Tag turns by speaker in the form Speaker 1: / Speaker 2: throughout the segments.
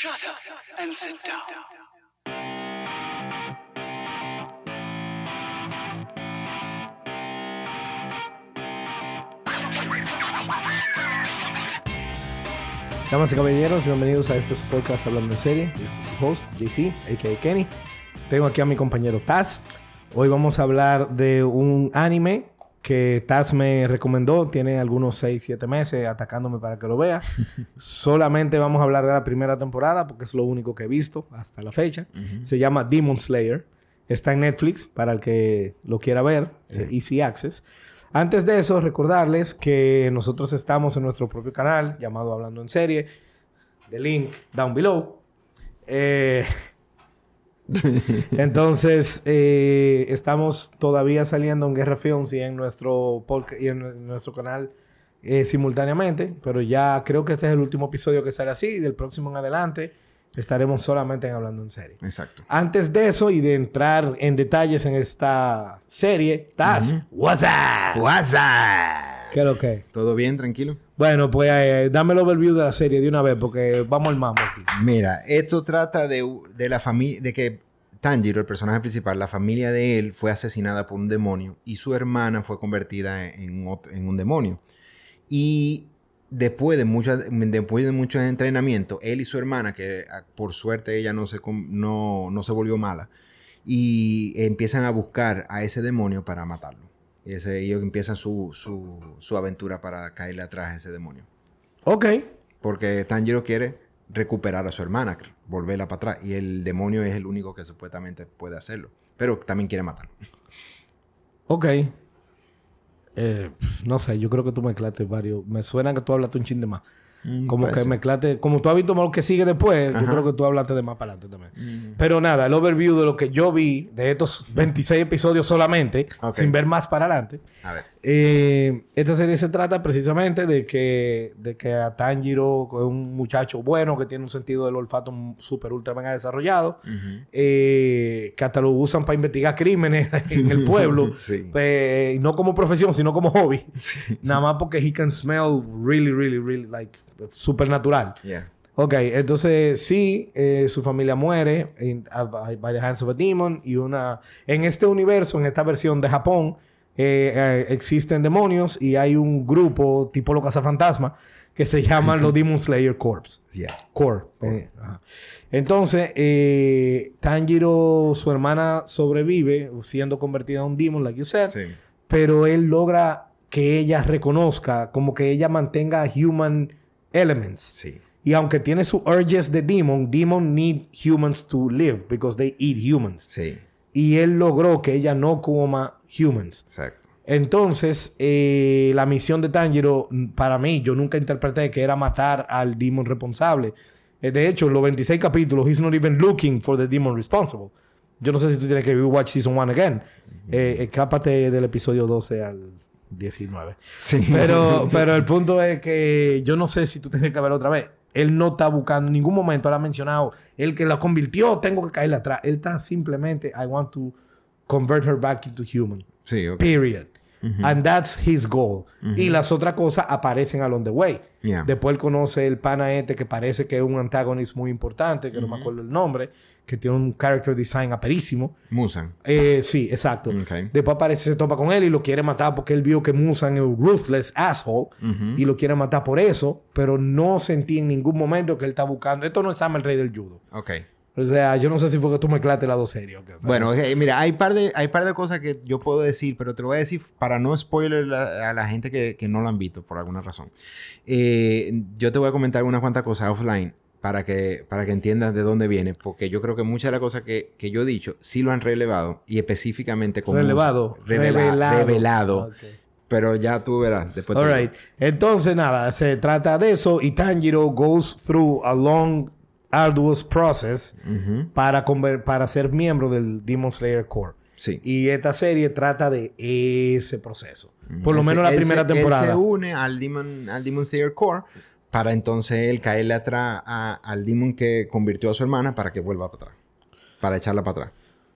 Speaker 1: Shut up and sit down.
Speaker 2: Damas y caballeros, bienvenidos a este podcast Hablando en Serie. Yo soy su host, JC, a.k.a. Kenny. Tengo aquí a mi compañero Taz. Hoy vamos a hablar de un anime que Taz me recomendó. Tiene algunos 6, 7 meses atacándome para que lo vea. Solamente vamos a hablar de la primera temporada porque es lo único que he visto hasta la fecha. Se llama Demon Slayer. Está en Netflix para el que lo quiera ver. eh, Easy Access. Antes de eso, recordarles que nosotros estamos en nuestro propio canal llamado Hablando en Serie. The link down below. Eh, entonces, eh, estamos todavía saliendo en Guerra Films y en nuestro podcast y en nuestro canal eh, simultáneamente, pero ya creo que este es el último episodio que sale así. Del próximo en adelante estaremos solamente en Hablando en Serie.
Speaker 3: Exacto.
Speaker 2: Antes de eso y de entrar en detalles en esta serie, Taz, what's up?
Speaker 3: WhatsApp.
Speaker 2: ¿Qué es lo que?
Speaker 3: ¿Todo bien? ¿Tranquilo?
Speaker 2: Bueno, pues eh, dame el overview de la serie de una vez porque vamos al mambo aquí.
Speaker 3: Mira, esto trata de, de la familia, de que Tanjiro, el personaje principal, la familia de él fue asesinada por un demonio y su hermana fue convertida en, un demonio. Y después de, muchas, después de muchos entrenamientos, él y su hermana, que ah, por suerte ella no se, no, no se volvió mala, y empiezan a buscar a ese demonio para matarlo. Y ese, ellos empiezan su, su, su aventura para caerle atrás a ese demonio.
Speaker 2: Ok.
Speaker 3: Porque Tanjiro quiere recuperar a su hermana, volverla para atrás. Y el demonio es el único que supuestamente puede hacerlo. Pero también quiere matarlo.
Speaker 2: Ok. Eh, no sé, yo creo que tú mezclaste varios. Me suena que tú hablaste un chin de más. Como
Speaker 3: puede
Speaker 2: que
Speaker 3: ser.
Speaker 2: mezclaste, como tú has visto lo que sigue después, yo creo que tú hablaste de más para adelante también. Pero nada, el overview de lo que yo vi de estos 26 episodios solamente, sin ver más para adelante.
Speaker 3: A ver.
Speaker 2: Eh, esta serie se trata precisamente de que, de que a Tanjiro, es un muchacho bueno que tiene un sentido del olfato súper ultra mega desarrollado, eh, que hasta lo usan para investigar crímenes en el pueblo,
Speaker 3: Sí.
Speaker 2: Pues, no como profesión, sino como hobby. Nada más porque he can smell really, really, really, like, supernatural.
Speaker 3: Yeah.
Speaker 2: Ok, entonces sí, eh, su familia muere in- by, by the hands of a demon y una... En este universo, en esta versión de Japón, eh, eh, existen demonios y hay un grupo tipo los cazafantasmas que se llaman los Demon Slayer Corps.
Speaker 3: Yeah.
Speaker 2: Core. Eh, ajá. Entonces, Tanjiro, su hermana sobrevive siendo convertida en un demon, like you said,
Speaker 3: Sí.
Speaker 2: pero él logra que ella reconozca, como que ella mantenga human elements.
Speaker 3: Sí.
Speaker 2: Y aunque tiene sus urges de demon, demon need humans to live because they eat humans.
Speaker 3: Sí.
Speaker 2: Y él logró que ella no coma humans.
Speaker 3: Exacto.
Speaker 2: Entonces, eh, la misión de Tanjiro, mm, para mí, yo nunca interpreté que era matar al demon responsable. Eh, de hecho, en los 26 capítulos, he's not even looking for the demon responsible. Yo no sé si tú tienes que watch season 1 again. Eh, escápate del episodio 12 al 19.
Speaker 3: Sí.
Speaker 2: Pero, pero el punto es que yo no sé si tú tienes que ver otra vez. Él no está buscando en ningún momento, él ha mencionado, el que la convirtió, tengo que caerle atrás. Él está simplemente, I want to convert her back into human.
Speaker 3: Sí, ok.
Speaker 2: Period. And that's his goal. Y las otras cosas aparecen along the way.
Speaker 3: Yeah.
Speaker 2: Después él conoce el pana este que parece que es un antagonista muy importante, que no me acuerdo el nombre, que tiene un character design aperísimo.
Speaker 3: Musan.
Speaker 2: Eh, sí, exacto.
Speaker 3: Ok.
Speaker 2: Después aparece, se topa con él y lo quiere matar porque él vio que Musan es un ruthless asshole y lo quiere matar por eso, pero no sentí en ningún momento que él está buscando. Esto no es Sam el rey del judo.
Speaker 3: Ok.
Speaker 2: O sea, yo no sé si fue que tú mezclaste las dos series. ok, pero-
Speaker 3: Bueno, ok, mira, hay par, de, hay par de cosas que yo puedo decir, pero te lo voy a decir para no spoiler la- a la gente que, que no lo han visto por alguna razón. Eh, yo te voy a comentar unas cuantas cosas offline para que, para que entiendas de dónde viene, porque yo creo que muchas de las cosas que, que yo he dicho sí lo han relevado y específicamente como...
Speaker 2: relevado.
Speaker 3: Revela-
Speaker 2: revelado.
Speaker 3: revelado. Pero ya tú verás. Después
Speaker 2: All right. Entonces, nada, se trata de eso y Tanjiro goes through a long, arduous process
Speaker 3: Ujú.
Speaker 2: para, conver- para ser miembro del Demon Slayer Corps.
Speaker 3: Sí.
Speaker 2: Y esta serie trata de ese proceso. Por lo
Speaker 3: Él
Speaker 2: menos
Speaker 3: se-
Speaker 2: la
Speaker 3: él
Speaker 2: primera
Speaker 3: se-
Speaker 2: temporada.
Speaker 3: Él se une al Demon, al Demon Slayer Core para entonces él caerle atrás a- al Demon que convirtió a su hermana para que vuelva para atrás. Para echarla para atrás.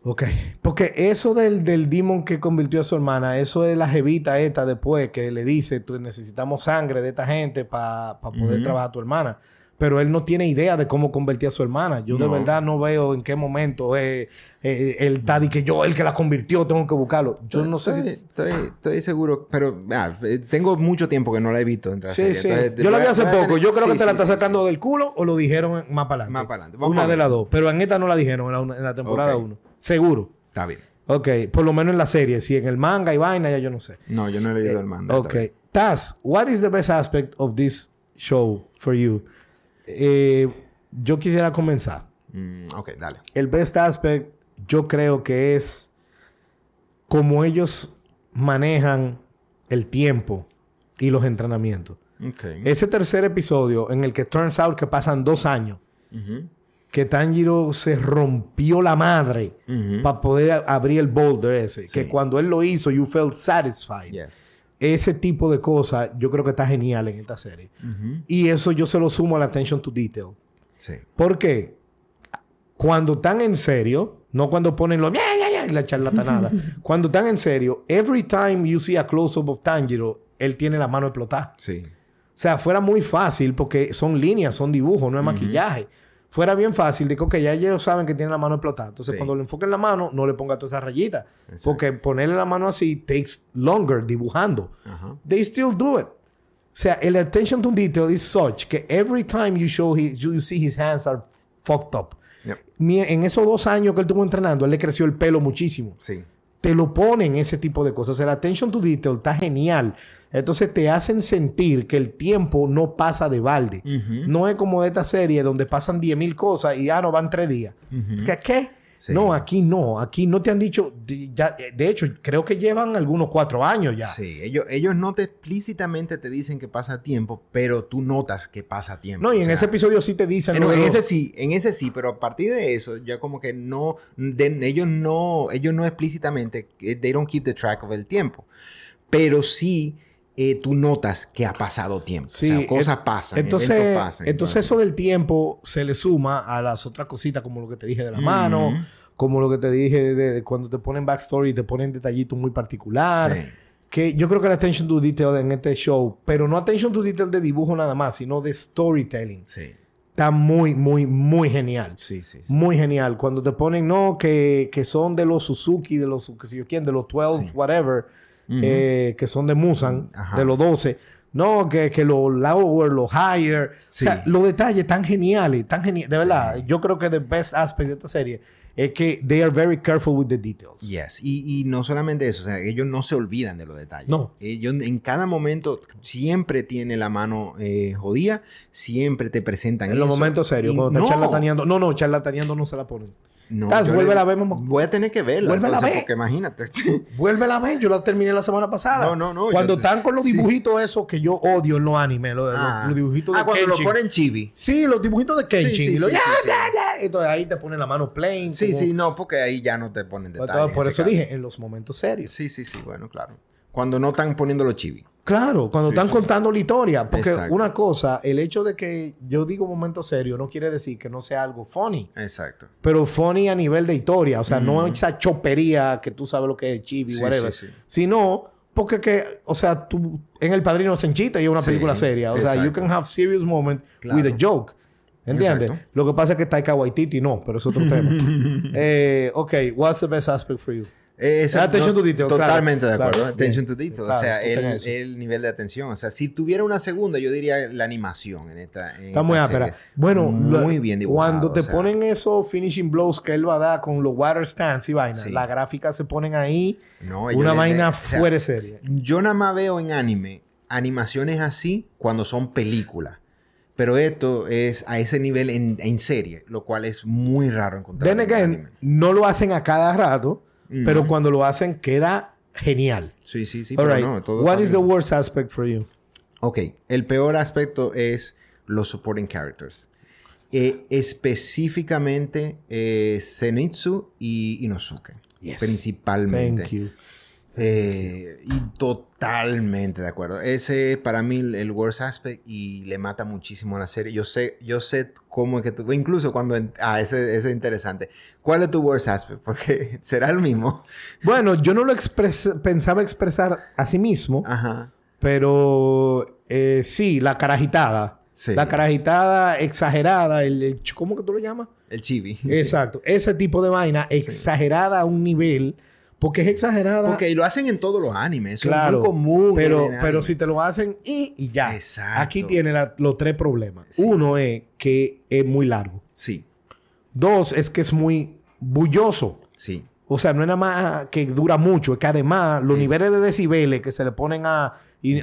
Speaker 2: Ok. Porque eso del, del demon que convirtió a su hermana, eso es la jevita esta después que le dice, tú necesitamos sangre de esta gente para poder
Speaker 3: Ujú.
Speaker 2: trabajar a tu hermana. Pero él no tiene idea de cómo convertir a su hermana. Yo de verdad no veo en qué momento eh, eh, está de que yo, el que la convirtió, tengo que buscarlo. Yo no sé
Speaker 3: estoy,
Speaker 2: si...
Speaker 3: Estoy, estoy seguro, pero ah, eh, tengo mucho tiempo que no la he visto. en
Speaker 2: Sí, sí.
Speaker 3: entonces,
Speaker 2: Yo la vi hace poco.
Speaker 3: tener-
Speaker 2: Yo creo
Speaker 3: sí,
Speaker 2: que te la está sacando del culo o lo dijeron más para adelante.
Speaker 3: Más para adelante.
Speaker 2: Una de las dos. Pero en esta no la dijeron, en la, en la temporada
Speaker 3: Ok.
Speaker 2: 1. Seguro.
Speaker 3: Está bien.
Speaker 2: Ok. Por lo menos en la serie. Si en el manga y vaina, ya yo no sé.
Speaker 3: No, yo no he leído el manga.
Speaker 2: Ok. Taz, what is the best aspect of this show for you? Eh, yo quisiera comenzar.
Speaker 3: Mm, ok, dale.
Speaker 2: El best aspect, yo creo que es cómo ellos manejan el tiempo y los entrenamientos.
Speaker 3: Ok.
Speaker 2: Ese tercer episodio en el que turns out que pasan dos años,
Speaker 3: Ujú,
Speaker 2: que Tanjiro se rompió la madre
Speaker 3: ujú.
Speaker 2: para poder abrir el boulder ese,
Speaker 3: Sí.
Speaker 2: que cuando él lo hizo, you felt satisfied.
Speaker 3: Yes.
Speaker 2: Ese tipo de cosas yo creo que está genial en esta serie. Y eso yo se lo sumo a la attention to detail.
Speaker 3: Sí.
Speaker 2: ¿Por qué? Cuando están en serio, no cuando ponen lo... Y la charlatanada. cuando están en serio, every time you see a close-up of Tanjiro, él tiene la mano explotada.
Speaker 3: Sí.
Speaker 2: O sea, fuera muy fácil porque son líneas, son dibujos, no es maquillaje. Fuera bien fácil de que, ok, ya ellos saben que tiene la mano explotada. Entonces,
Speaker 3: Sí.
Speaker 2: cuando le enfoquen la mano, no le ponga todas esas rayitas.
Speaker 3: Exacto.
Speaker 2: Porque ponerle la mano así takes longer dibujando.
Speaker 3: Ajá.
Speaker 2: They still do it. O sea, el attention to detail is such que every time you show his, you see his hands are fucked up.
Speaker 3: Yep.
Speaker 2: En esos dos años que él estuvo entrenando, él le creció el pelo muchísimo.
Speaker 3: Sí.
Speaker 2: Te lo ponen ese tipo de cosas. El attention to detail está genial. Entonces te hacen sentir que el tiempo no pasa de balde. No es como de esta serie donde pasan 10.000 cosas y ya no van tres días.
Speaker 3: Ujú.
Speaker 2: ¿Qué? qué?
Speaker 3: Sí.
Speaker 2: No, aquí no. Aquí no te han dicho. de- ya- de hecho, creo que llevan algunos cuatro años ya.
Speaker 3: Sí, ellos, ellos no te explícitamente te dicen que pasa tiempo, pero tú notas que pasa tiempo.
Speaker 2: No, y
Speaker 3: O
Speaker 2: en
Speaker 3: sea,
Speaker 2: ese episodio sí te dicen.
Speaker 3: eh, no, en ese sí, en ese sí, pero a partir de eso, ya como que no, de- ellos no, ellos no explícitamente, eh, they don't keep the track of el tiempo, pero sí eh, tú notas que ha pasado tiempo,
Speaker 2: Sí,
Speaker 3: o sea, cosas
Speaker 2: en-
Speaker 3: pasan,
Speaker 2: Entonces,
Speaker 3: pasan.
Speaker 2: entonces eso del tiempo se le suma a las otras cositas como lo que te dije de la mano, como lo que te dije de, de cuando te ponen backstory y te ponen detallitos muy particular.
Speaker 3: Sí.
Speaker 2: Que yo creo que la attention to detail en este show, pero no attention to detail de dibujo nada más, sino de storytelling.
Speaker 3: Sí,
Speaker 2: Está muy, muy, muy genial.
Speaker 3: sí, sí. sí.
Speaker 2: Muy genial. Cuando te ponen, no, que, que son de los Suzuki, de los, que sé yo quién, de los 12,
Speaker 3: Sí.
Speaker 2: Eh, que son de Musan,
Speaker 3: Ajá.
Speaker 2: de los 12. No, que, que los lower, los higher.
Speaker 3: Sí.
Speaker 2: O sea, los detalles tan geniales, tan geniales. De verdad, yo creo que the best aspect de esta serie es que they are very careful with the details.
Speaker 3: Yes, y, y no solamente eso, o sea, ellos no se olvidan de los detalles.
Speaker 2: No.
Speaker 3: Ellos en cada momento siempre tiene la mano eh, jodida, siempre te presentan
Speaker 2: En los momentos serios,
Speaker 3: Y
Speaker 2: cuando
Speaker 3: no,
Speaker 2: está charlataneando. No, no, charlataneando no se la ponen.
Speaker 3: No,
Speaker 2: Taz,
Speaker 3: yo
Speaker 2: vuélvela
Speaker 3: le-
Speaker 2: a ver, mamá.
Speaker 3: Voy a tener que verla.
Speaker 2: Vuélvela a ver.
Speaker 3: Porque imagínate.
Speaker 2: Vuélvela a ver, yo la terminé la semana pasada.
Speaker 3: No, no, no,
Speaker 2: Cuando están con los
Speaker 3: sí.
Speaker 2: dibujitos esos que yo odio en los animes, los,
Speaker 3: Ah.
Speaker 2: los dibujitos de
Speaker 3: Ah, cuando lo ponen chibi.
Speaker 2: Sí, los dibujitos de Kenshin.
Speaker 3: Sí, sí,
Speaker 2: y lo-
Speaker 3: sí,
Speaker 2: ya,
Speaker 3: sí, sí.
Speaker 2: ya, ya. Entonces ahí te ponen la mano plain.
Speaker 3: Sí,
Speaker 2: como-
Speaker 3: sí, no, porque ahí ya no te ponen detalles.
Speaker 2: Por eso
Speaker 3: caso.
Speaker 2: dije, en los momentos serios.
Speaker 3: Sí, sí, sí, bueno, claro. Cuando no están poniendo los chibi.
Speaker 2: Claro, cuando
Speaker 3: Sí,
Speaker 2: están
Speaker 3: sí.
Speaker 2: contando la historia. Porque
Speaker 3: Exacto.
Speaker 2: una cosa, el hecho de que yo digo momento serio no quiere decir que no sea algo funny.
Speaker 3: Exacto.
Speaker 2: Pero funny a nivel de historia. O sea, no
Speaker 3: Ujú.
Speaker 2: esa chopería que tú sabes lo que es chibi,
Speaker 3: Sí,
Speaker 2: whatever.
Speaker 3: sí, sí.
Speaker 2: Sino porque que, o sea, tú en El Padrino se enchita y es una película seria. O sea, you can have serious moment
Speaker 3: Claro.
Speaker 2: with a joke. ¿Entiendes?
Speaker 3: Exacto.
Speaker 2: Lo que pasa es que Taika Waititi no, pero es otro tema. eh, ok, what's the best aspect for you?
Speaker 3: Esa-
Speaker 2: Attention
Speaker 3: no,
Speaker 2: to detail, claro.
Speaker 3: Totalmente de acuerdo.
Speaker 2: Claro,
Speaker 3: Attention
Speaker 2: bien.
Speaker 3: to detail.
Speaker 2: Claro,
Speaker 3: o sea, el, el nivel de atención. O sea, si tuviera una segunda, yo diría la animación en esta. en
Speaker 2: Está muy
Speaker 3: serie.
Speaker 2: Bueno,
Speaker 3: muy bien dibujado.
Speaker 2: Cuando te
Speaker 3: o sea,
Speaker 2: ponen esos finishing blows que él va a dar con los water stands y vaina,
Speaker 3: Sí.
Speaker 2: las gráficas se ponen ahí,
Speaker 3: no,
Speaker 2: una vaina
Speaker 3: o sea,
Speaker 2: fuera de serie.
Speaker 3: Yo nada más veo en anime animaciones así cuando son películas. Pero esto es a ese nivel en, en serie, lo cual es muy raro encontrar.
Speaker 2: Then
Speaker 3: en
Speaker 2: again,
Speaker 3: anime.
Speaker 2: no lo hacen a cada rato, Pero cuando lo hacen queda genial.
Speaker 3: Sí, sí, sí.
Speaker 2: All
Speaker 3: pero
Speaker 2: right.
Speaker 3: no, todo
Speaker 2: What is the worst aspect for you?
Speaker 3: Ok, el peor aspecto es los supporting characters. Eh, específicamente eh, Zenitsu y Inosuke.
Speaker 2: Yes.
Speaker 3: Principalmente.
Speaker 2: Thank you.
Speaker 3: Eh, y totalmente de acuerdo. Ese es para mí el, worst aspect y le mata muchísimo a la serie. Yo sé, yo sé cómo es que tú, incluso cuando, ah, ese, ese es interesante. ¿Cuál es tu worst aspect? Porque será el mismo.
Speaker 2: Bueno, yo no lo expres- pensaba expresar a sí mismo,
Speaker 3: Ajá.
Speaker 2: pero eh, sí, la carajitada.
Speaker 3: Sí.
Speaker 2: La carajitada exagerada, el, el ¿cómo que tú lo llamas?
Speaker 3: El chibi.
Speaker 2: Exacto. Ese tipo de vaina exagerada a un nivel, porque es exagerada.
Speaker 3: Porque lo hacen en todos los animes. Eso
Speaker 2: Claro,
Speaker 3: es muy común.
Speaker 2: pero, pero si te lo hacen y, y ya.
Speaker 3: Exacto.
Speaker 2: Aquí tiene la- los tres problemas.
Speaker 3: Sí.
Speaker 2: Uno es que es muy largo.
Speaker 3: Sí,
Speaker 2: Dos es que es muy bulloso.
Speaker 3: sí.
Speaker 2: O sea, no es nada más que dura mucho, es que además los
Speaker 3: Es-
Speaker 2: niveles de decibeles que se le ponen a,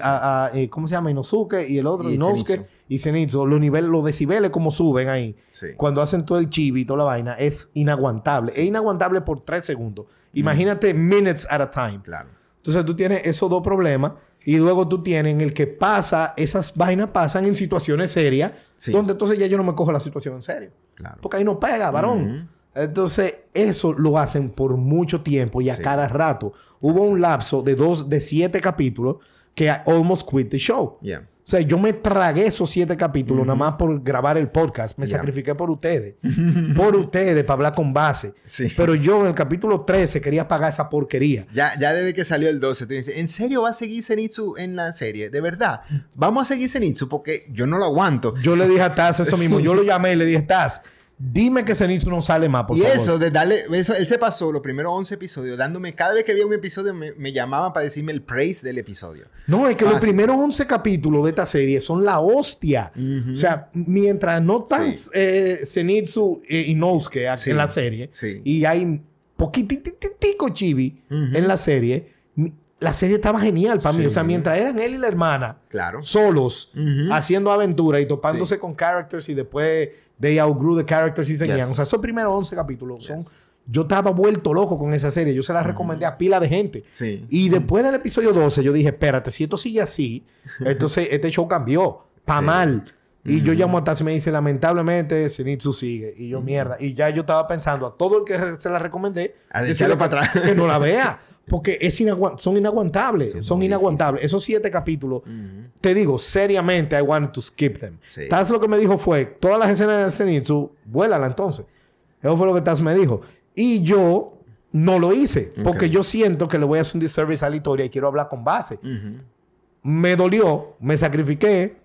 Speaker 2: a- a- eh, ¿cómo se llama? Inosuke y el otro,
Speaker 3: Y
Speaker 2: Inosuke. Y Zenitsu, los niveles, los decibeles como suben ahí,
Speaker 3: Sí.
Speaker 2: cuando hacen todo el chibi y toda la vaina, es inaguantable. Es inaguantable por tres segundos. Imagínate minutes at a time.
Speaker 3: Claro.
Speaker 2: Entonces tú tienes esos dos problemas y luego tú tienes en el que pasa, esas vainas pasan en situaciones serias,
Speaker 3: Sí.
Speaker 2: donde entonces ya yo no me cojo la situación en serio.
Speaker 3: Claro.
Speaker 2: Porque ahí no pega, varón.
Speaker 3: Ujú.
Speaker 2: Entonces, eso lo hacen por mucho tiempo y a
Speaker 3: Sí.
Speaker 2: cada rato. Hubo un lapso de dos, de siete capítulos que I almost quit the show.
Speaker 3: Yeah.
Speaker 2: O sea, yo me tragué esos siete capítulos nada más por grabar el podcast. Me sacrifiqué por ustedes. por ustedes, para hablar con base.
Speaker 3: Sí.
Speaker 2: Pero yo en el capítulo 13 quería pagar esa porquería.
Speaker 3: Ya, ya desde que salió el 12, tú dices, ¿en serio va a seguir Zenitsu en la serie? ¿De verdad? Vamos a seguir Zenitsu porque yo no lo aguanto.
Speaker 2: Yo le dije a Taz eso
Speaker 3: Sí.
Speaker 2: mismo. Yo lo llamé y le dije, Taz, dime que Zenitsu no sale más, por
Speaker 3: y
Speaker 2: favor.
Speaker 3: eso, de darle, eso, él se pasó los primeros 11 episodios dándome, cada vez que había un episodio me, me llamaban para decirme el praise del episodio.
Speaker 2: No, es que los
Speaker 3: Ah, sí.
Speaker 2: primeros 11 capítulos de esta serie son la hostia. O sea, mientras no están
Speaker 3: Sí.
Speaker 2: eh, Zenitsu e Inosuke aquí
Speaker 3: Sí.
Speaker 2: en la serie
Speaker 3: Sí.
Speaker 2: y hay poquititico chibi
Speaker 3: Ujú.
Speaker 2: en la serie, la serie estaba genial para mí.
Speaker 3: Sí.
Speaker 2: O sea, mientras eran él y la hermana
Speaker 3: Claro.
Speaker 2: solos haciendo aventura y topándose
Speaker 3: Sí.
Speaker 2: con characters y después they outgrew the characters y seguían.
Speaker 3: Yes.
Speaker 2: O sea, esos primeros 11 capítulos son...
Speaker 3: Yes.
Speaker 2: Yo estaba vuelto loco con esa serie. Yo se la recomendé a pila de gente.
Speaker 3: Sí.
Speaker 2: Y después del episodio 12, yo dije, espérate, si esto sigue así, entonces este show cambió. Pa' mal. Y yo llamo a Tassi y me dice, lamentablemente, Zenitsu sigue. Y yo, mierda. Y ya yo estaba pensando a todo el que se la recomendé,
Speaker 3: A
Speaker 2: decirle
Speaker 3: echarlo para
Speaker 2: que-
Speaker 3: atrás.
Speaker 2: que no la vea. Porque es inagua- son inaguantables.
Speaker 3: Son
Speaker 2: Son, inaguantables. Esos siete capítulos,
Speaker 3: Ujú.
Speaker 2: te digo, seriamente, I want to skip them.
Speaker 3: Sí.
Speaker 2: Taz lo que me dijo fue, todas las escenas de Zenitsu, vuélala entonces. Eso fue lo que Taz me dijo. Y yo no lo hice. Porque
Speaker 3: Ok.
Speaker 2: yo siento que le voy a hacer un disservice a la historia y quiero hablar con base.
Speaker 3: Ujú.
Speaker 2: Me dolió, me sacrifiqué.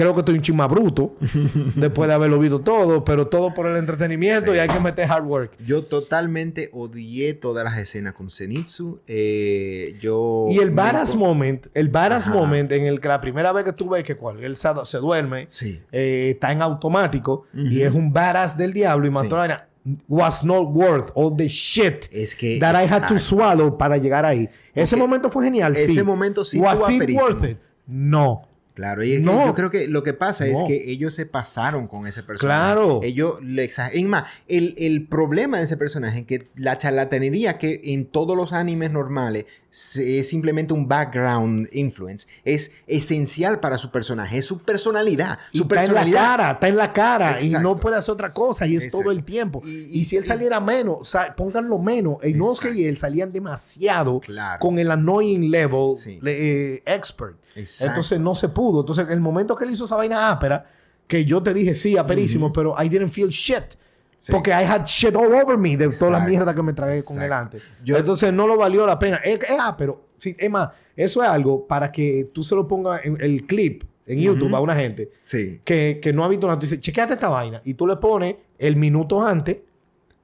Speaker 2: Creo que estoy un chisma bruto después de haberlo visto todo, pero todo por el entretenimiento
Speaker 3: Sí.
Speaker 2: y hay que meter hard work.
Speaker 3: Yo totalmente odié todas las escenas con Zenitsu. Eh, yo...
Speaker 2: Y el badass moment, el badass
Speaker 3: Ajá.
Speaker 2: moment en el que la primera vez que tú ves que cual, él se, se duerme,
Speaker 3: Sí.
Speaker 2: eh, está en automático y
Speaker 3: Ujú.
Speaker 2: es un badass del diablo y mató
Speaker 3: Sí.
Speaker 2: a la vaina, was not worth all the shit
Speaker 3: Es que...
Speaker 2: that I had to
Speaker 3: exacto.
Speaker 2: swallow para llegar ahí. Ese momento fue genial,
Speaker 3: Ese
Speaker 2: sí.
Speaker 3: momento sí
Speaker 2: Was it worth it? No.
Speaker 3: Claro, y
Speaker 2: No.
Speaker 3: yo creo que lo que pasa es que ellos se pasaron con ese personaje.
Speaker 2: Claro.
Speaker 3: Ellos le exageran. Es más, el, el problema de ese personaje es que la charlatanería que en todos los animes normales es simplemente un background influence, es esencial para su personaje, es su personalidad.
Speaker 2: Y
Speaker 3: Su
Speaker 2: está en la cara, está en la cara y no puede hacer otra cosa y es
Speaker 3: Exacto.
Speaker 2: todo el tiempo.
Speaker 3: Y-
Speaker 2: Y, si él
Speaker 3: y-
Speaker 2: saliera menos, pónganlo menos. Inosuke y él salían demasiado
Speaker 3: Claro.
Speaker 2: con el annoying level
Speaker 3: Sí.
Speaker 2: le- eh, expert.
Speaker 3: Exacto.
Speaker 2: Entonces no se pudo. Entonces, el momento que él hizo esa vaina ápera, que yo te dije sí, aperísimo, pero I didn't feel shit.
Speaker 3: Sí.
Speaker 2: Porque I had shit all over me de toda la mierda que me tragué con él antes.
Speaker 3: Yo-
Speaker 2: Entonces no lo valió la pena. Es, es ápero. Sí, es más, eso es algo para que tú se lo pongas en el clip en YouTube a una gente
Speaker 3: Sí.
Speaker 2: que, que no ha visto nada. Tú dices, chequeate esta vaina. Y tú le pones el minuto antes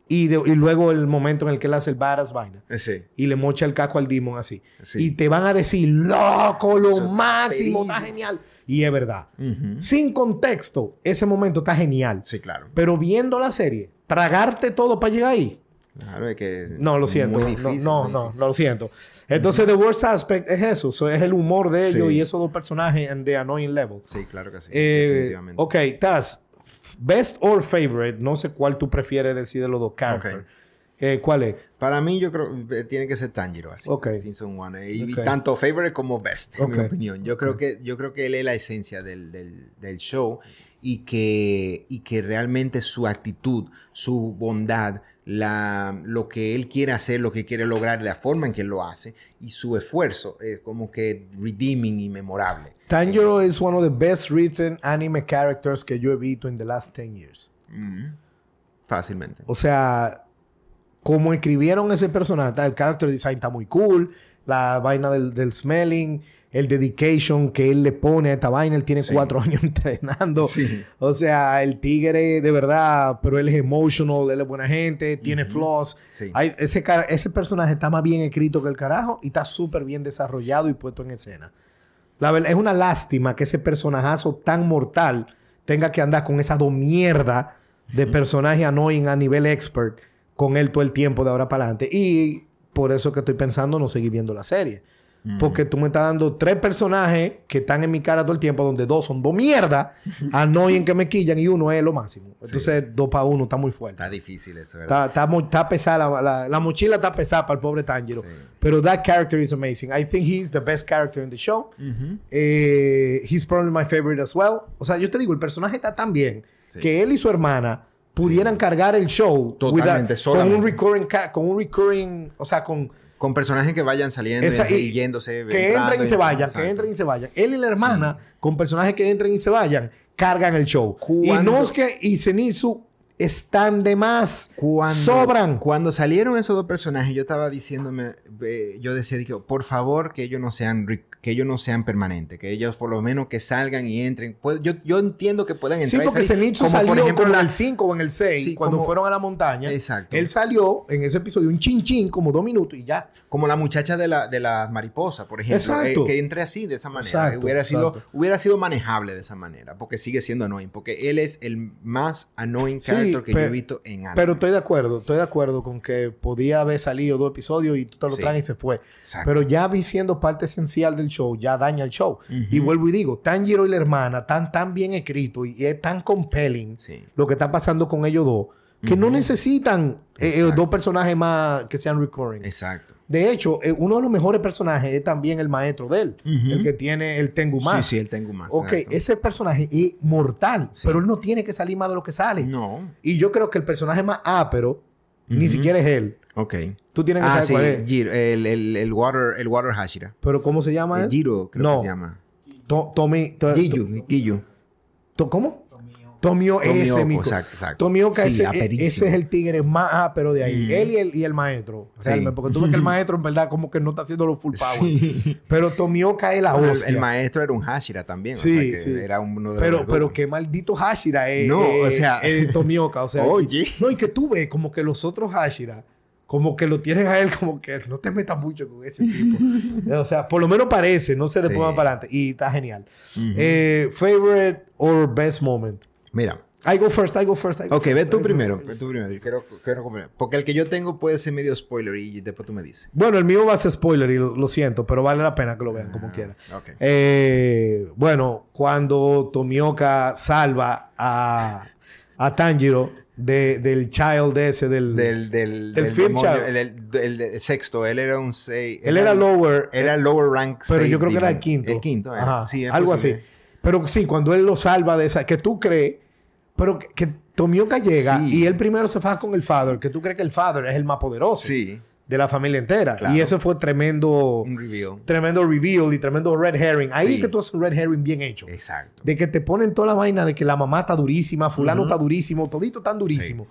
Speaker 2: y, de- y luego el momento en el que él hace el badass vaina.
Speaker 3: Sí.
Speaker 2: Y le mocha el caco al demon así.
Speaker 3: Sí.
Speaker 2: Y te van a decir, loco, lo
Speaker 3: Eso
Speaker 2: máximo, está genial. Y es verdad.
Speaker 3: Ujú.
Speaker 2: Sin contexto, ese momento está genial.
Speaker 3: Sí, claro.
Speaker 2: Pero viendo la serie, tragarte todo para llegar ahí.
Speaker 3: Claro, es que
Speaker 2: No, lo siento.
Speaker 3: muy
Speaker 2: No,
Speaker 3: difícil,
Speaker 2: no, no,
Speaker 3: difícil.
Speaker 2: no, lo siento. Entonces, The Worst Aspect es eso. So, es el humor de ellos
Speaker 3: Sí.
Speaker 2: y esos dos personajes en The Annoying Level.
Speaker 3: Sí, claro que sí.
Speaker 2: Eh,
Speaker 3: definitivamente.
Speaker 2: ok, Taz. Best or favorite, no sé cuál tú prefieres decir de los dos characters. Eh, ¿Cuál es?
Speaker 3: Para mí, yo creo que tiene que ser Tanjiro, así.
Speaker 2: Ok.
Speaker 3: Season 1. Y, tanto favorite como best, en mi opinión. Yo, creo que, yo creo que él es la esencia del, del, del show y que, y que realmente su actitud, su bondad, la, lo que él quiere hacer, lo que quiere lograr, la forma en que él lo hace y su esfuerzo, es como que redeeming y memorable.
Speaker 2: Tanjiro is one of the best written anime characters que yo he visto en the last 10 years.
Speaker 3: Mm. Fácilmente.
Speaker 2: O sea, como escribieron ese personaje, el character design está muy cool, la vaina del, del smelling, el dedication que él le pone a esta vaina. Él tiene
Speaker 3: Sí.
Speaker 2: cuatro años entrenando.
Speaker 3: Sí.
Speaker 2: O sea, el tigre de verdad, pero él es emotional, él es buena gente, tiene flaws.
Speaker 3: Sí.
Speaker 2: Hay- ese, ese personaje está más bien escrito que el carajo y está súper bien desarrollado y puesto en escena. La verdad, es una lástima que ese personajazo tan mortal tenga que andar con esa do mierda de personaje annoying a nivel expert con él todo el tiempo de ahora para adelante. Y por eso que estoy pensando no seguir viendo la serie. Porque tú me estás dando tres personajes que están en mi cara todo el tiempo, donde dos son dos mierdas, annoying que me quillan y uno es lo máximo. Entonces, dos para uno está muy fuerte.
Speaker 3: Está difícil eso, ¿verdad?
Speaker 2: Está, está, muy- está pesada, la, la- la mochila está pesada para el pobre Tanjiro.
Speaker 3: Sí.
Speaker 2: Pero that character is amazing. I think he's the best character in the show. Eh, he's probably my favorite as well. O sea, yo te digo, el personaje está tan bien
Speaker 3: Sí.
Speaker 2: que él y su hermana pudieran cargar el show
Speaker 3: Totalmente,
Speaker 2: a- con un recurring, con un recurring, o sea, con
Speaker 3: Con personajes que vayan saliendo
Speaker 2: esa-
Speaker 3: y,
Speaker 2: y-
Speaker 3: yéndose.
Speaker 2: que
Speaker 3: entrando
Speaker 2: entren y se vayan,
Speaker 3: Exacto.
Speaker 2: que entren y se vayan. Él y la hermana, con personajes que entren y se vayan, cargan el show. Y
Speaker 3: Cuando-
Speaker 2: Nosuke y Zenitsu están de más.
Speaker 3: Cuando,
Speaker 2: Sobran.
Speaker 3: Cuando salieron esos dos personajes, yo estaba diciéndome, eh, yo decía, dije, por favor, que ellos no sean que ellos no sean permanentes, que ellos por lo menos que salgan y entren. Pues, yo, yo entiendo que puedan
Speaker 2: Sí,
Speaker 3: entrar. y
Speaker 2: porque Zenitsu
Speaker 3: como
Speaker 2: salió
Speaker 3: por ejemplo
Speaker 2: como en el 5 o en el 6,
Speaker 3: Sí,
Speaker 2: cuando
Speaker 3: como-
Speaker 2: fueron a la montaña.
Speaker 3: Exacto.
Speaker 2: Él salió en ese episodio un chin chin, como dos minutos y ya.
Speaker 3: Como la muchacha de la, de la mariposa, por ejemplo.
Speaker 2: Exacto.
Speaker 3: eh, que entre así, de esa manera.
Speaker 2: Exacto,
Speaker 3: hubiera, sido,
Speaker 2: exacto.
Speaker 3: hubiera sido manejable de esa manera, porque sigue siendo annoying. Porque él es el más annoying
Speaker 2: Sí,
Speaker 3: character que yo
Speaker 2: pero-
Speaker 3: he visto en anime.
Speaker 2: Pero estoy de acuerdo, estoy de acuerdo con que podía haber salido dos episodios y tú te lo
Speaker 3: Sí.
Speaker 2: traes y se fue.
Speaker 3: Exacto.
Speaker 2: Pero ya vi siendo parte esencial del show, ya daña el show. Y vuelvo y digo, Tanjiro y la hermana están tan bien escritos y es tan compelling
Speaker 3: Sí.
Speaker 2: lo que está pasando con ellos dos, que no necesitan eh, eh, dos personajes más que sean recurring.
Speaker 3: Exacto.
Speaker 2: De hecho, eh, uno de los mejores personajes es también el maestro de él, el que tiene el Tengu
Speaker 3: Sí,
Speaker 2: más.
Speaker 3: sí, él tengo más.
Speaker 2: Ok,
Speaker 3: exacto.
Speaker 2: ese personaje es mortal,
Speaker 3: Sí.
Speaker 2: pero él no tiene que salir más de lo que sale.
Speaker 3: No.
Speaker 2: Y yo creo que el personaje más ápero ni
Speaker 3: Ujú.
Speaker 2: siquiera es él.
Speaker 3: Ok.
Speaker 2: Tú tienes que
Speaker 3: Ah,
Speaker 2: saber
Speaker 3: sí,
Speaker 2: cuál es.
Speaker 3: Jiro, el, el, el water, el water Hashira.
Speaker 2: Pero ¿cómo se llama
Speaker 3: El
Speaker 2: él?
Speaker 3: Jiro, creo
Speaker 2: No.
Speaker 3: que se llama.
Speaker 2: To- Tomi... to-
Speaker 3: Giyu, Giyu.
Speaker 2: to- ¿Cómo? Tomio ese,
Speaker 3: Tomioka,
Speaker 2: mico.
Speaker 3: exacto, exacto.
Speaker 2: Tomioka,
Speaker 3: Sí,
Speaker 2: ese, e- ese es el tigre más ápero de ahí.
Speaker 3: Mm.
Speaker 2: Él y el, y el maestro.
Speaker 3: Sí.
Speaker 2: realmente, porque tú ves que el maestro en verdad como que no está haciendo los full power.
Speaker 3: Sí.
Speaker 2: Pero Tomioka es la
Speaker 3: Bueno, el,
Speaker 2: hostia.
Speaker 3: el maestro era un Hashira también.
Speaker 2: Sí,
Speaker 3: o sea que
Speaker 2: sí.
Speaker 3: era uno de
Speaker 2: Pero,
Speaker 3: los
Speaker 2: pero qué maldito Hashira es.
Speaker 3: No,
Speaker 2: eh,
Speaker 3: o sea-
Speaker 2: eh, Tomioka. O sea,
Speaker 3: Oye.
Speaker 2: No, y que tú ves como que los otros Hashira, como que lo tienen a él como que no te metas mucho con ese tipo. o sea, por lo menos parece, no sé después
Speaker 3: Sí.
Speaker 2: más para adelante. Y está genial. Eh, favorite or best moment.
Speaker 3: Mira.
Speaker 2: I go first, I go first. I go
Speaker 3: Ok,
Speaker 2: first,
Speaker 3: ve tú primero. Ve tú primero. Yo quiero, quiero. Porque el que yo tengo puede ser medio spoiler y después tú me dices.
Speaker 2: Bueno, el mío va a ser spoiler y lo, lo siento, pero vale la pena que lo vean como
Speaker 3: Ah,
Speaker 2: quiera.
Speaker 3: Ok.
Speaker 2: Eh, bueno, cuando Tomioka salva a, a Tanjiro de- del child ese, del...
Speaker 3: Del, del,
Speaker 2: Del
Speaker 3: del
Speaker 2: fifth child.
Speaker 3: el, sexto. Él era un 6.
Speaker 2: él era lower,
Speaker 3: Era lower rank
Speaker 2: pero
Speaker 3: seis
Speaker 2: yo creo que era el quinto.
Speaker 3: El quinto, era. Sí,
Speaker 2: algo así. Pero sí, cuando él lo salva de esa, que tú crees, pero que, que Tomioka llega
Speaker 3: Sí.
Speaker 2: y él primero se faja con el father, que tú crees que el father es el más poderoso
Speaker 3: Sí.
Speaker 2: de la familia entera.
Speaker 3: Claro.
Speaker 2: Y eso fue tremendo,
Speaker 3: Un reveal.
Speaker 2: tremendo reveal y tremendo red herring. Ahí
Speaker 3: Sí.
Speaker 2: es que tú haces un red herring bien hecho.
Speaker 3: Exacto.
Speaker 2: De que te ponen toda la vaina de que la mamá está durísima, fulano está durísimo, todito tan durísimo.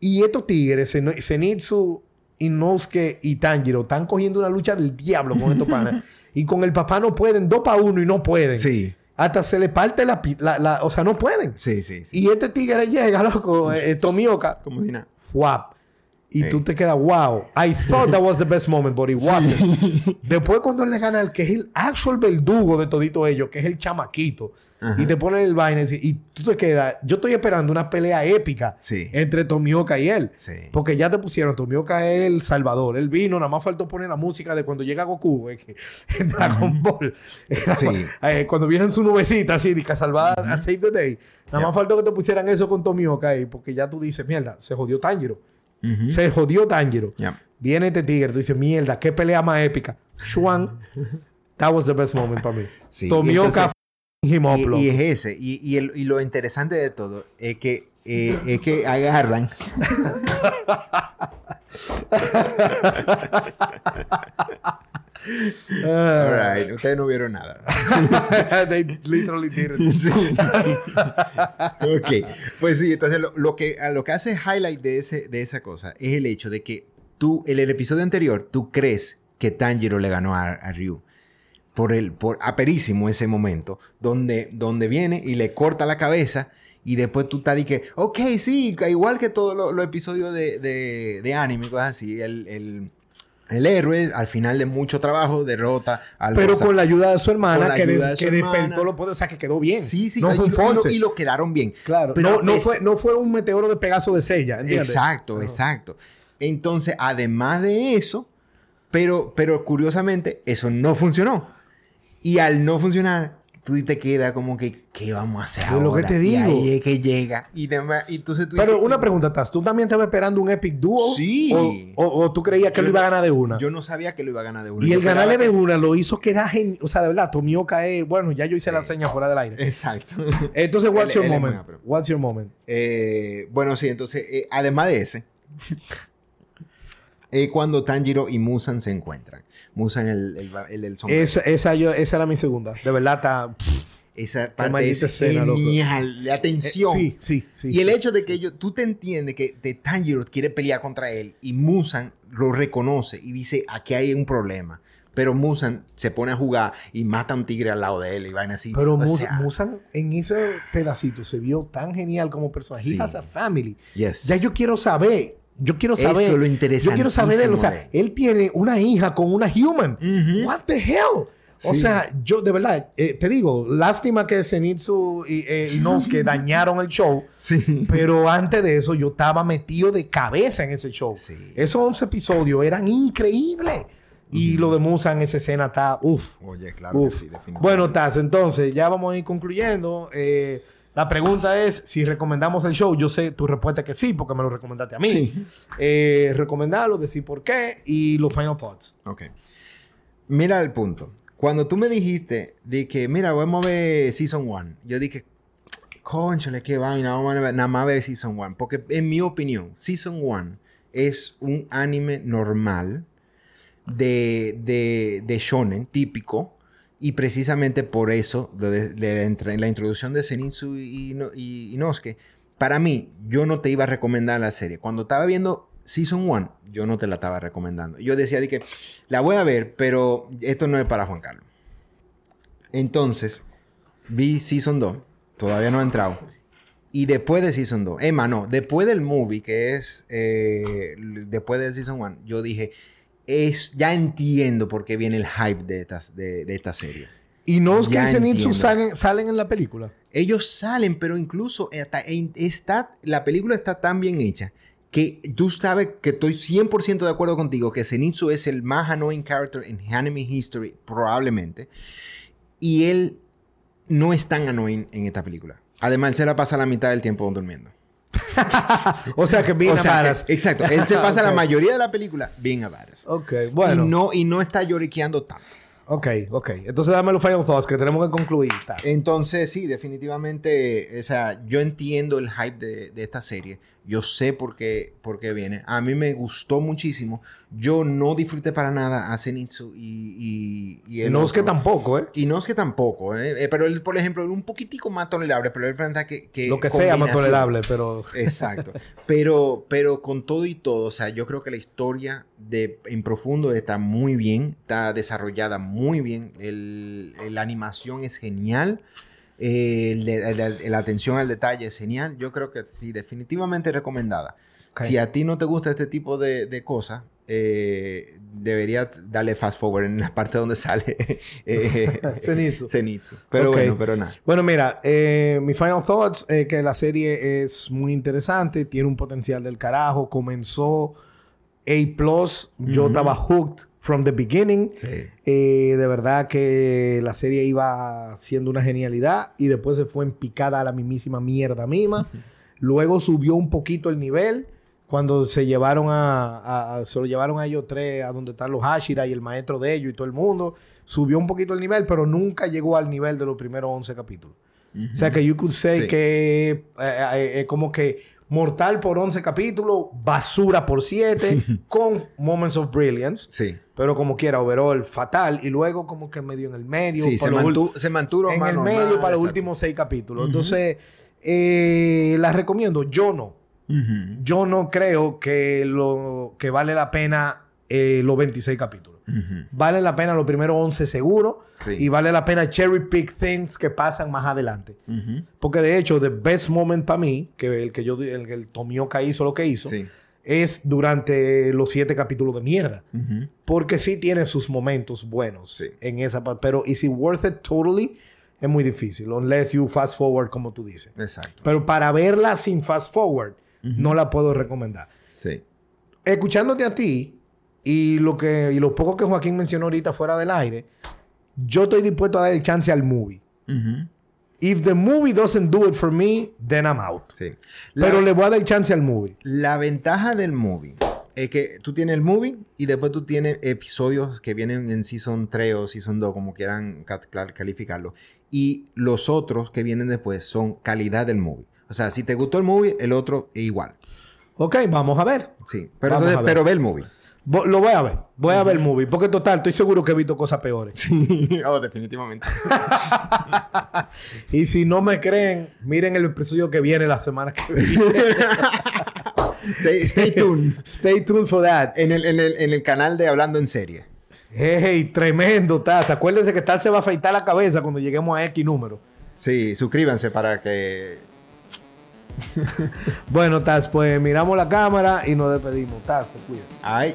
Speaker 2: Y estos tigres, Zenitsu, Inosuke y Tanjiro, están cogiendo una lucha del diablo con estos panas. y con el papá no pueden, dos para uno y no pueden.
Speaker 3: Sí.
Speaker 2: Hasta se le parte la, la, la- O sea, no pueden.
Speaker 3: Sí, sí. sí.
Speaker 2: Y este tigre llega, loco, eh, eh, Tomioka,
Speaker 3: Como si nada.
Speaker 2: fuap. Y
Speaker 3: Sí.
Speaker 2: tú te quedas, wow. I thought that was the best moment, but it wasn't. Después cuando él le gana al que es el actual verdugo de todito ellos, que es el chamaquito,
Speaker 3: Ajá.
Speaker 2: y te pone el vaina y, tú te quedas, yo estoy esperando una pelea épica
Speaker 3: Sí.
Speaker 2: entre Tomioka y él. Porque ya te pusieron, Tomioka es el salvador. Él vino, nada más faltó poner la música de cuando llega Goku, eh, que- en Dragon Ball. Eh, cuando vienen su nubecita así, de que salvada a Save the Day. Nada más faltó que te pusieran eso con Tomioka ahí, porque ya tú dices, mierda, se jodió Tanjiro. Se jodió Tanjiro. Viene este tigre, tú dices, mierda, qué pelea más épica. Shuan, that was the best moment para mí.
Speaker 3: Sí,
Speaker 2: Tomioka
Speaker 3: entonces- Y, y es ese. Y, y, el- y lo interesante de todo es que, eh, es que agarran.
Speaker 2: Ah.
Speaker 3: Alright, ustedes no vieron nada.
Speaker 2: They literally did it.
Speaker 3: Sí. ok. Pues sí, entonces lo, lo que, lo que hace highlight de, ese, de esa cosa es el hecho de que tú, en el episodio anterior, tú crees que Tanjiro le ganó a, a Ryu. Por el, por aperísimo ese momento, donde, donde viene y le corta la cabeza y después tú estás y que, ok, sí, igual que todos los los episodios de, de, de anime, cosas así, el, el, el héroe al final de mucho trabajo derrota al
Speaker 2: Pero con la ayuda de su hermana, que, des-
Speaker 3: de su
Speaker 2: que
Speaker 3: hermana.
Speaker 2: poderes. O sea, que quedó bien.
Speaker 3: Sí, sí,
Speaker 2: No
Speaker 3: y,
Speaker 2: fue
Speaker 3: y lo, y lo quedaron bien.
Speaker 2: Claro.
Speaker 3: Pero
Speaker 2: no, no
Speaker 3: es-
Speaker 2: fue, no fue un meteoro de Pegaso de Sella. ¿entiendes?
Speaker 3: Exacto, exacto. Entonces, además de eso, pero, pero curiosamente, eso no funcionó. Y al no funcionar, tú te quedas como que, ¿qué vamos a hacer ahora?
Speaker 2: lo que te
Speaker 3: Y
Speaker 2: digo.
Speaker 3: ahí es que llega. Y demás. Y entonces tú
Speaker 2: Pero
Speaker 3: dices,
Speaker 2: una pregunta, Taz. ¿Tú también estabas esperando un Epic Duo?
Speaker 3: Sí.
Speaker 2: ¿O, o- o tú creías que
Speaker 3: Yo
Speaker 2: lo iba a ganar de una?
Speaker 3: Yo no sabía que lo iba a ganar de una.
Speaker 2: y
Speaker 3: Yo
Speaker 2: el ganarle de una lo hizo quedar genial. O sea, de verdad, Tomioka es... Bueno, ya yo hice
Speaker 3: Sí.
Speaker 2: la seña fuera del aire.
Speaker 3: Exacto.
Speaker 2: Entonces, what's your moment? What's your moment?
Speaker 3: Eh, bueno, sí, entonces, eh, además de ese, eh, cuando Tanjiro y Musan se encuentran. Musan, el, el, el, el sombrero.
Speaker 2: Esa, esa, yo, esa era mi segunda. De verdad, está...
Speaker 3: Esa parte es
Speaker 2: escena, loco.
Speaker 3: genial. La
Speaker 2: eh, sí, sí, sí.
Speaker 3: y el hecho de que ellos, tú te entiendes que de Tanjiro quiere pelear contra él y Musan lo reconoce y dice, aquí hay un problema. Pero Musan se pone a jugar y mata a un tigre al lado de él y vaina así.
Speaker 2: Pero
Speaker 3: O sea,
Speaker 2: Musan en ese pedacito se vio tan genial como personaje.
Speaker 3: Sí.
Speaker 2: He has a family.
Speaker 3: yes.
Speaker 2: Ya yo quiero saber. Yo quiero
Speaker 3: Eso
Speaker 2: saber.
Speaker 3: es lo
Speaker 2: Yo quiero saber de él. O sea, él tiene una hija con una human. What the hell? O
Speaker 3: Sí.
Speaker 2: sea, yo de verdad, eh, te digo, lástima que Zenitsu y eh, Inosuke dañaron el show,
Speaker 3: Sí.
Speaker 2: pero antes de eso yo estaba metido de cabeza en ese show.
Speaker 3: Sí.
Speaker 2: Esos 11 episodios eran increíbles. Y lo de Musa en esa escena está, uff.
Speaker 3: Oye, claro
Speaker 2: Uf.
Speaker 3: que sí, definitivamente.
Speaker 2: Bueno, Taz, entonces ya vamos a ir concluyendo. Eh, la pregunta es si recomendamos el show. Yo sé tu respuesta es que sí, porque me lo recomendaste a mí.
Speaker 3: Sí.
Speaker 2: Eh, recomendarlo, decir por qué y los final thoughts.
Speaker 3: Ok. Mira el punto. Cuando tú me dijiste de que, mira, vamos a ver Season 1, yo dije, conchale, qué vaina, vamos a ver, nada más ver Season 1. Porque en mi opinión, Season 1 es un anime normal de, de, de shonen, típico. Y precisamente por eso, de, de la entre- la introducción de Zenitsu y, y para mí, yo no te iba a recomendar la serie. Cuando estaba viendo Season 1, yo no te la estaba recomendando. Yo decía de que la voy a ver, pero esto no es para Juan Carlos. Entonces, vi Season 2, todavía no ha entrado. Y después de Season 2, Emma, no, después del movie, que es eh, después del Season 1, yo dije, es, ya entiendo por qué viene el hype de esta, de, de esta serie.
Speaker 2: Y no es que
Speaker 3: Ya
Speaker 2: Zenitsu
Speaker 3: entiendo.
Speaker 2: salen, salen en la película.
Speaker 3: Ellos salen, pero incluso está, la película está tan bien hecha que tú sabes que estoy 100% de acuerdo contigo que Zenitsu es el más annoying character en anime history, probablemente. Y él no es tan annoying en esta película. Además, se la pasa la mitad del tiempo durmiendo.
Speaker 2: O sea que bien
Speaker 3: O sea,
Speaker 2: amaras.
Speaker 3: que- exacto. Él se pasa la mayoría de la película bien avaras.
Speaker 2: Ok, bueno.
Speaker 3: Y, no, y no está lloriqueando tanto.
Speaker 2: Ok, ok. Entonces dame los final thoughts que tenemos que concluir.
Speaker 3: Entonces, sí, definitivamente, o sea, yo entiendo el hype de, de esta serie. Yo sé por qué, por qué viene. A mí me gustó muchísimo. Yo no disfruté para nada a Zenitsu y... Y, y
Speaker 2: Y
Speaker 3: el
Speaker 2: no es que
Speaker 3: otro.
Speaker 2: tampoco, ¿eh?
Speaker 3: Y no es que tampoco, ¿eh? Eh, pero él, por ejemplo, un poquitico más tolerable, pero él plantea que... que
Speaker 2: Lo que sea más tolerable, pero...
Speaker 3: Exacto. Pero, pero con todo y todo, o sea, yo creo que la historia de, en profundo está muy bien, está desarrollada muy bien, el, la animación es genial, eh, la atención al detalle es genial, yo creo que sí, definitivamente recomendada.
Speaker 2: Ok.
Speaker 3: Si a ti no te gusta este tipo de, de cosas, eh, deberías darle fast forward en la parte donde sale eh,
Speaker 2: Zenitsu.
Speaker 3: Zenitsu. Pero
Speaker 2: Ok.
Speaker 3: bueno, pero nada.
Speaker 2: Bueno, mira, eh, mi final thoughts es que la serie es muy interesante, tiene un potencial del carajo, comenzó A+, yo estaba hooked from the beginning,
Speaker 3: Sí.
Speaker 2: Eh, de verdad que la serie iba siendo una genialidad y después se fue en picada a la mismísima mierda misma. Luego subió un poquito el nivel cuando se llevaron a, a- a- se lo llevaron a ellos tres a donde están los Hashira y el maestro de ellos y todo el mundo. Subió un poquito el nivel, pero nunca llegó al nivel de los primeros 11 capítulos. O sea que you could say
Speaker 3: Sí.
Speaker 2: que eh, eh, eh, como que mortal por 11 capítulos, basura por 7, con moments of brilliance.
Speaker 3: Sí.
Speaker 2: Pero como quiera, overall, fatal. Y luego como que medio en el medio.
Speaker 3: Sí, se, mantuvo
Speaker 2: en el
Speaker 3: normal,
Speaker 2: medio para los últimos seis capítulos.
Speaker 3: Ujú.
Speaker 2: Entonces, eh, la recomiendo. Yo no. Yo no creo que lo que vale la pena eh, los 26 capítulos.
Speaker 3: Ujú.
Speaker 2: Vale la pena los primeros 11 seguro.
Speaker 3: Sí.
Speaker 2: Y vale la pena cherry pick things que pasan más adelante. Porque de hecho, the best moment para mí, que el que yo, el que el Tomioka hizo lo que hizo,
Speaker 3: Sí.
Speaker 2: es durante los siete capítulos de mierda. Porque sí tiene sus momentos buenos
Speaker 3: Sí.
Speaker 2: en esa parte. Pero is it worth it totally? Es muy difícil. Unless you fast forward, como tú dices.
Speaker 3: Exacto.
Speaker 2: Pero para verla sin fast forward, no la puedo recomendar.
Speaker 3: Sí.
Speaker 2: Escuchándote a ti y lo que y lo poco que Joaquín mencionó ahorita fuera del aire, yo estoy dispuesto a dar el chance al movie. If the movie doesn't do it for me, then I'm out.
Speaker 3: Sí. La-
Speaker 2: Pero le voy a dar el chance al movie.
Speaker 3: La ventaja del movie es que tú tienes el movie y después tú tienes episodios que vienen en Season 3 o Season 2, como quieran calificarlo. Y los otros que vienen después son calidad del movie. O sea, si te gustó el movie, el otro es igual.
Speaker 2: Ok, vamos a ver.
Speaker 3: Sí. Pero, entonces-
Speaker 2: ver.
Speaker 3: pero ve el movie.
Speaker 2: Lo voy a ver. Voy a ver el movie. Porque total, estoy seguro que he visto cosas peores.
Speaker 3: Sí. oh, definitivamente.
Speaker 2: Y si no me creen, miren el episodio que viene la semana que viene.
Speaker 3: stay, stay tuned.
Speaker 2: Stay tuned for that.
Speaker 3: En el, en, el, en el canal de Hablando en Serie.
Speaker 2: Hey, tremendo, Taz. Acuérdense que Taz se va a afeitar la cabeza cuando lleguemos a X número.
Speaker 3: Sí, suscríbanse para que...
Speaker 2: Bueno, Taz, pues miramos la cámara y nos despedimos. Taz, te cuidas.
Speaker 3: Ay.